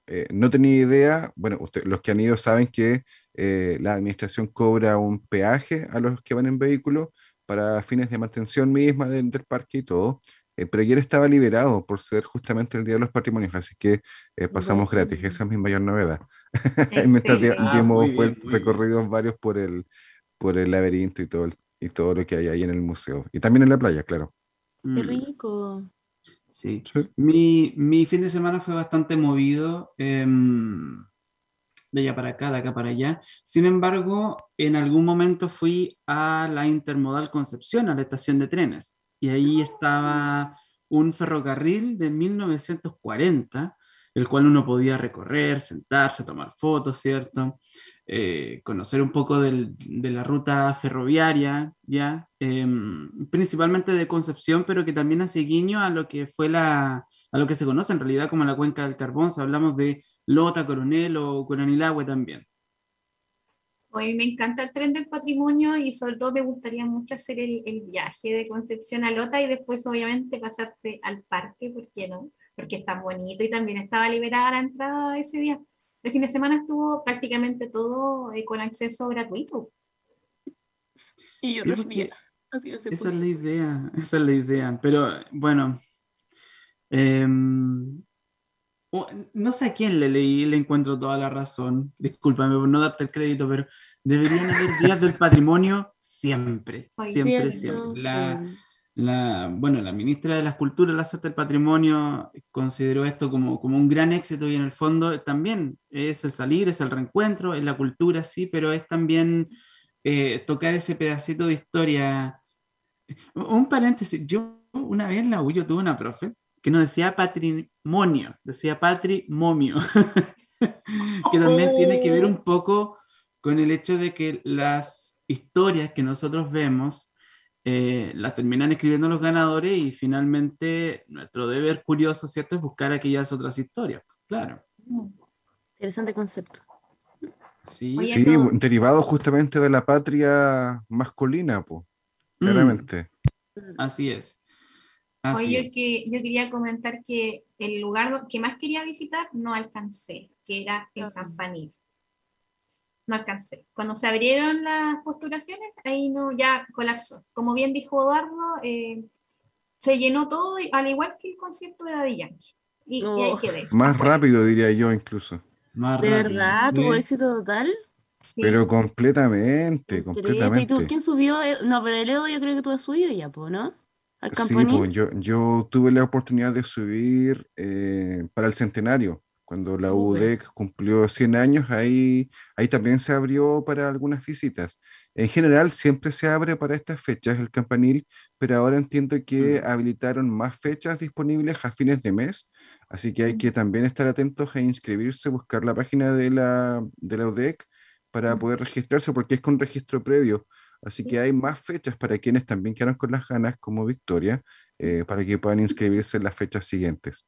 eh, no tenía idea, bueno, usted- los que han ido saben que eh, la administración cobra un peaje a los que van en vehículo para fines de mantención misma del, del parque y todo. eh, pero ayer estaba liberado por ser justamente el Día de los Patrimonios, así que eh, pasamos gratis. Esa es mi mayor novedad. *laughs* Mientras di- Excelente. Ah, dimos recorridos varios por el, por el laberinto y todo, el- y todo lo que hay ahí en el museo. Y también en la playa, claro. Qué Mm, rico. Sí. Sí. Mi, mi fin de semana fue bastante movido, em, de allá para acá, de acá para allá. Sin embargo, en algún momento fui a la Intermodal Concepción, a la estación de trenes, y ahí estaba un ferrocarril de 1940, el cual uno podía recorrer, sentarse, tomar fotos, ¿cierto? Eh, conocer un poco del- de la ruta ferroviaria, ¿ya? Em, principalmente de Concepción, pero que también hace guiño a lo que fue la, a lo que se conoce en realidad como la cuenca del carbón, si hablamos de Lota, Coronel o Coronilagüe también. Hoy me encanta el tren del patrimonio y sobre todo me gustaría mucho hacer el, el viaje de Concepción a Lota y después obviamente pasarse al parque, ¿por qué no? Porque es tan bonito y también estaba liberada la entrada ese día. El fin de semana estuvo prácticamente todo eh, con acceso gratuito. Y yo Sí. Así no se Esa es la idea, esa es la idea. Pero bueno, o- no sé a quién le leí, le encuentro toda la razón. Discúlpame por no darte el crédito, pero deberían haber días del patrimonio siempre, Ay, siempre, Cierto, siempre. La, sí. La, bueno, la ministra de las Culturas, las Artes del Patrimonio, consideró esto como, como un gran éxito y en el fondo también es el salir, es el reencuentro, es la cultura, sí, pero es también eh, tocar ese pedacito de historia. Un paréntesis, yo una vez en la U yo tuve una profe que no decía patrimonio, decía patrimomio, *laughs* que también tiene que ver un poco con el hecho de que las historias que nosotros vemos eh, las terminan escribiendo los ganadores y finalmente nuestro deber curioso, ¿cierto?, es buscar aquellas otras historias. Claro. Interesante concepto. Sí. Oye, Sí, todo- derivado justamente de la patria masculina, pues, Mm, claramente. así es. Así Hoy yo, es. que, yo quería comentar que el lugar que más quería visitar no alcancé, que era el Ah. campanil. No alcancé. Cuando se abrieron las postulaciones, ahí no, ya colapsó. Como bien dijo Eduardo, eh, se llenó todo, y- al igual que el concierto de Daddy Yankee. Y, y ahí Oh. quedé. Más rápido, diría yo, incluso. Más ¿De rápido. verdad? ¿Tuvo éxito total? Sí. Pero completamente, Increíble. ¿Y tú, completamente. quién subió? Eh, No, pero el Edo yo creo que tú has subido ya, po, ¿no? Al Sí, pues yo, yo tuve la oportunidad de subir eh, para el centenario, cuando la. UDEC cumplió 100 años, ahí, ahí también se abrió para algunas visitas. En general siempre se abre para estas fechas el campanil, pero ahora entiendo que Mm. habilitaron más fechas disponibles a fines de mes, así que hay que también estar atentos a inscribirse, buscar la página de la, de la UDEC para Mm. poder registrarse, porque es con registro previo. Así que hay más fechas para quienes también quedaron con las ganas, como Victoria, eh, para que puedan inscribirse en las fechas siguientes.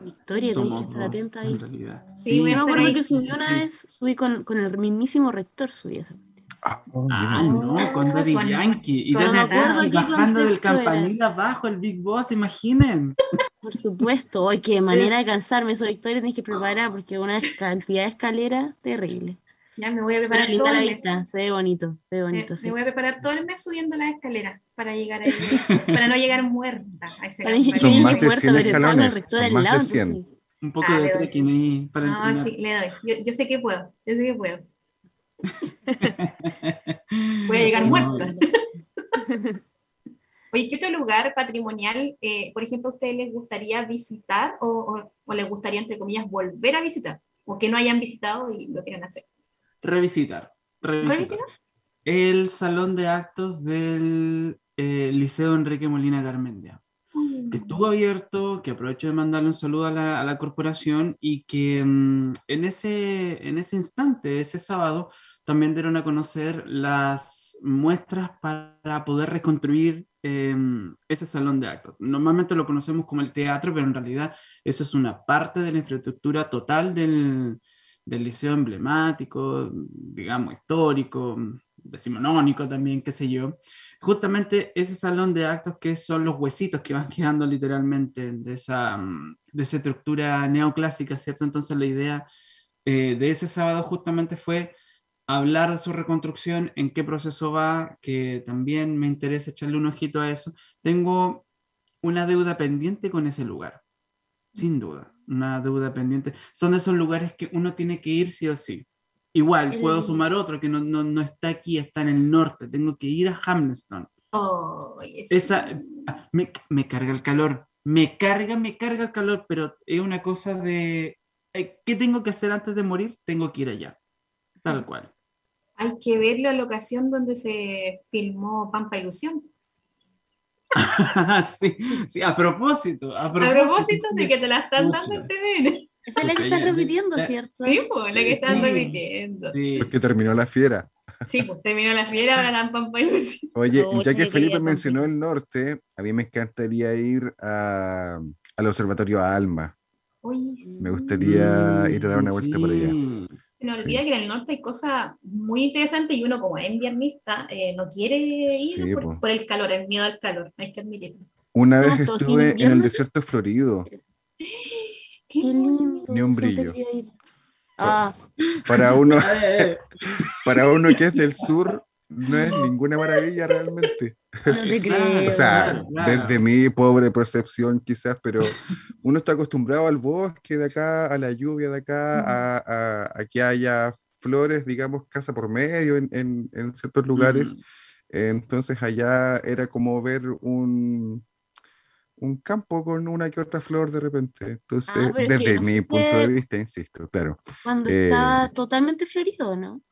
Victoria, tenés que estar atenta en ahí. realidad. Sí, Yo me acuerdo ahí. que subí una Sí. vez, subí con, con el mismísimo rector, subí esa. Ah, oh, Ah, no, con Daddy Con- Yankee. Y con- Daddy Yankee bajando del campanil abajo, el Big Boss, imaginen. Por supuesto, ay, qué manera de cansarme, eso Victoria, tenés que preparar porque una cantidad de escalera terrible. Ya me voy a preparar todo la el mes. vista, se ve bonito, se ve Me, bonito, me sí. voy a preparar todo el mes subiendo las escaleras para llegar ahí, *laughs* para no llegar muerta a ese. Son más de muerta, 100 pero estaba con el escalones, son más de lado, 100. entonces- Un poco Ah, de le doy. trekking ahí para No, entrenar. sí, le doy. Yo, yo sé que puedo, yo sé que puedo. *laughs* Voy a llegar No. muerta. *laughs* Oye, ¿qué otro lugar patrimonial, eh, por ejemplo, a ustedes les gustaría visitar o, o- o les gustaría, entre comillas, volver a visitar? O que no hayan visitado y lo quieran hacer. Revisitar. El salón de actos del eh, Liceo Enrique Molina Garmendia. que estuvo abierto, que aprovecho de mandarle un saludo a la, a la corporación y que mm, en, ese, en ese instante, ese sábado, también dieron a conocer las muestras para poder reconstruir em, ese salón de actos. Normalmente lo conocemos como el teatro, pero en realidad eso es una parte de la infraestructura total del, del liceo emblemático, digamos, histórico, decimonónico también, qué sé yo justamente ese salón de actos que son los huesitos que van *laughs* quedando literalmente de esa, de esa estructura neoclásica, ¿cierto? Entonces la idea eh, de ese sábado justamente fue hablar de su reconstrucción, en qué proceso va, que también me interesa echarle un ojito a eso. Tengo una deuda pendiente con ese lugar, sin duda, una deuda pendiente. Son de esos lugares que uno tiene que ir sí o sí. Igual, El- puedo sumar otro que no, no, no está aquí, está en el norte. Tengo que ir a Hamilton. Sí. Esa, ah, me, me carga el calor, me carga, me carga el calor, pero es una cosa de, eh, ¿qué tengo que hacer antes de morir? Tengo que ir allá, tal cual. Hay que ver la locación donde se filmó Pampa Ilusión. *laughs* sí, sí, a propósito, a A propósito. de que te la están dando en TVN. Esa es la que ya, repitiendo. ¿cierto? Sí, pues, la que están Sí, repitiendo. Sí, Porque terminó la fiera. Sí, pues terminó la fiera, ahora la Pampa *laughs* Ilusión. Oye, No, ya que Felipe mencionó el norte, a mí me encantaría ir a- al Observatorio Alma. Oye, sí. Me gustaría Mm, ir a dar una vuelta por allá. Se nos Sí. olvida que en el norte hay cosas muy interesantes y uno como es invernista eh, no quiere ir Sí, por, po. por el calor, el miedo al calor, hay que admitirlo. Una Somos vez estuve en el desierto florido. *gasps* Qué lindo. Ni un brillo. Ah, Para *laughs* uno, *laughs* para uno que es del sur, no es ninguna maravilla realmente. No te *laughs* creo. O sea, Claro, claro. desde mi pobre percepción quizás, pero uno está acostumbrado al bosque de acá, a la lluvia de acá, a, a- a que haya flores, digamos, casa por medio en, en- en ciertos lugares. Entonces allá era como ver un, un campo con una que otra flor de repente. Entonces, Ah, desde mi punto de vista, insisto, claro. Cuando eh, estaba totalmente florido, ¿no?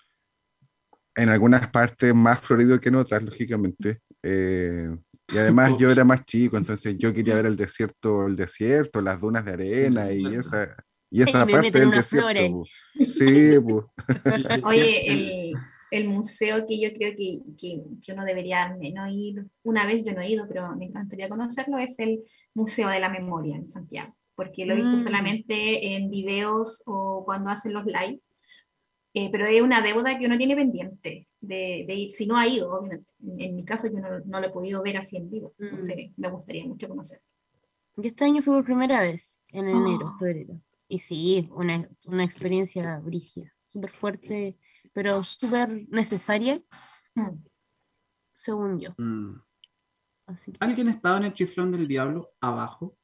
En algunas partes más florido que en otras, lógicamente. Eh, y *laughs* además yo era más chico, entonces yo quería ver el desierto, el desierto, las dunas de arena y esa, y esa me parte del desierto. flores. po. Sí, po. *laughs* Oye, el, el museo que yo creo que, que, que uno debería menos ir, una vez yo no he ido, pero me encantaría conocerlo, es el Museo de la Memoria en Santiago, porque lo he visto Mm. solamente en videos o cuando hacen los live, eh, pero es una deuda que uno tiene pendiente de, de ir, si no ha ido, obviamente. En, en mi caso yo no, no lo he podido ver así en vivo, Mm. entonces me gustaría mucho conocer. Yo este año fui por primera vez, en enero, Oh. febrero. Y sí, una, una experiencia brígida, súper fuerte, pero súper necesaria, Mm. según yo. mm. Así que- ¿Alguien ha estado en el chiflón del diablo abajo?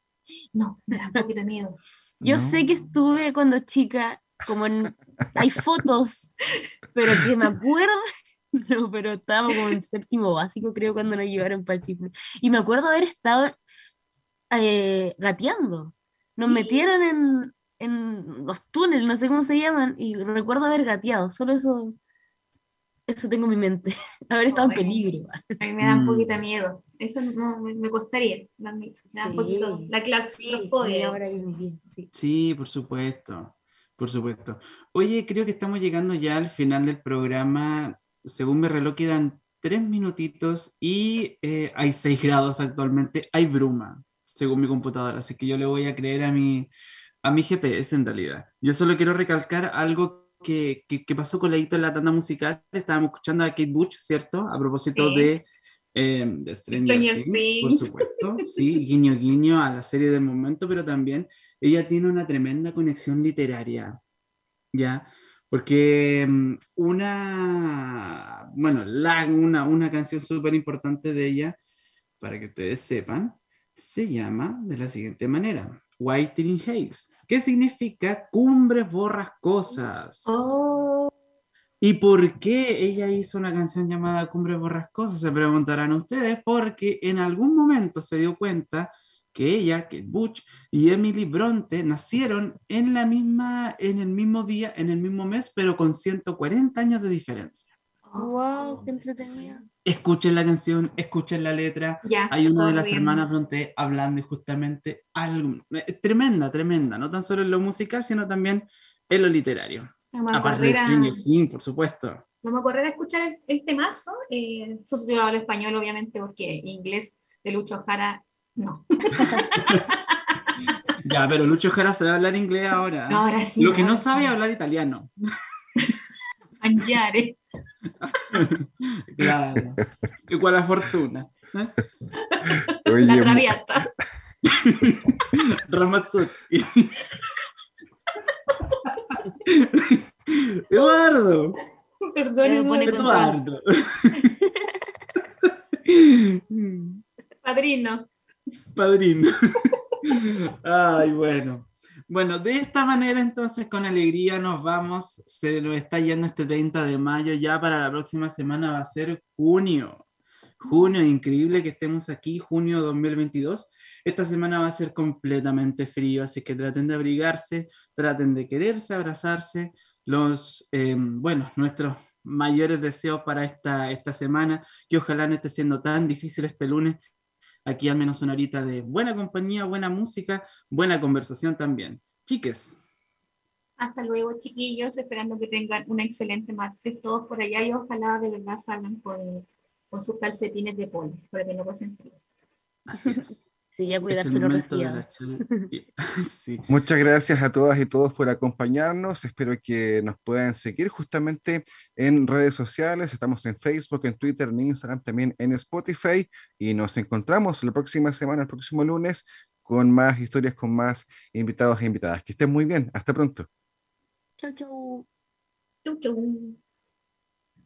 No, me da un poquito de miedo. Yo No. sé que estuve cuando chica, como en... Hay fotos, pero que me acuerdo... *laughs* No, pero estábamos como en séptimo básico, creo, cuando nos llevaron para el chifle. Y me acuerdo haber estado eh, gateando. Nos metieron en, en los túneles, no sé cómo se llaman, y recuerdo haber gateado. Solo eso, eso tengo en mi mente. *laughs* haber estado en peligro. A mí me da un Mm. poquito de miedo. Eso no, me, me costaría. Me da un poquito. La claustrofobia. sí. Sí, por supuesto, por supuesto. Oye, creo que estamos llegando ya al final del programa. Según mi reloj quedan tres minutitos y eh, hay seis grados actualmente. Hay bruma, según mi computadora, así que yo le voy a creer a mi, a mi GPS en realidad. Yo solo quiero recalcar algo que, que, que pasó con la en la tanda musical. Estábamos escuchando a Kate Bush, ¿cierto? A propósito Sí. de, eh, de Stranger, Stranger Things, Things. por supuesto. Sí, guiño, guiño a la serie del momento, pero también ella tiene una tremenda conexión literaria, ¿ya? Porque mm, una, bueno, la, una, una canción súper importante de ella, para que ustedes sepan, se llama de la siguiente manera, Whiting Haze, que significa cumbres borrascosas. Oh, ¿Y por qué ella hizo una canción llamada Cumbres Borrascosas? Se preguntarán ustedes, porque en algún momento se dio cuenta que ella, Kate Butch y Emily Bronte nacieron en, la misma, en el mismo día, en el mismo mes, pero con 140 años de diferencia. Wow, qué entretenido. Escuchen la canción, escuchen la letra. ya. Hay una de las bien. hermanas Bronte hablando justamente algo, eh, tremenda, tremenda, no tan solo en lo musical, sino también en lo literario. Vamos a Aparte de correr a, Stranger Things, por supuesto. vamos a correr a escuchar el, el temazo. Eh, subtitulado al español, obviamente, porque inglés de Lucho Jara, no. *laughs* Ya, pero Lucho Jara sabe hablar inglés ahora. No, ahora sí. Lo que no sabe sí. es hablar italiano. *laughs* Mangiare. *laughs* Claro. Igual a fortuna. ¿eh? Oye, La traviata. Ramazzotti. Eduardo. Me pone Eduardo. Eduardo. *laughs* padrino. Padrino. Ay, bueno. Bueno, de esta manera entonces con alegría nos vamos. Se nos está yendo este 30 de mayo. Ya para la próxima semana va a ser junio. Junio, increíble que estemos aquí, junio 2022. Esta semana va a ser completamente frío, así que traten de abrigarse, traten de quererse, abrazarse. Los, eh, bueno, nuestros mayores deseos para esta, esta semana, que ojalá no esté siendo tan difícil este lunes. Aquí al menos una horita de buena compañía, buena música, buena conversación también. Chiques, Hasta luego, chiquillos, esperando que tengan una excelente martes todos por allá y ojalá de verdad salgan con, con sus calcetines de polo para que no pasen frío. así es. Sí, cuidarse los. *laughs* *laughs* Sí. Muchas gracias a todas y todos por acompañarnos. Espero que nos puedan seguir justamente en redes sociales. Estamos en Facebook, en Twitter, en Instagram, también en Spotify. Y nos encontramos la próxima semana, el próximo lunes, con más historias, con más invitados e invitadas. Que estén muy bien. Hasta pronto. Chau, chau. Chau, chau.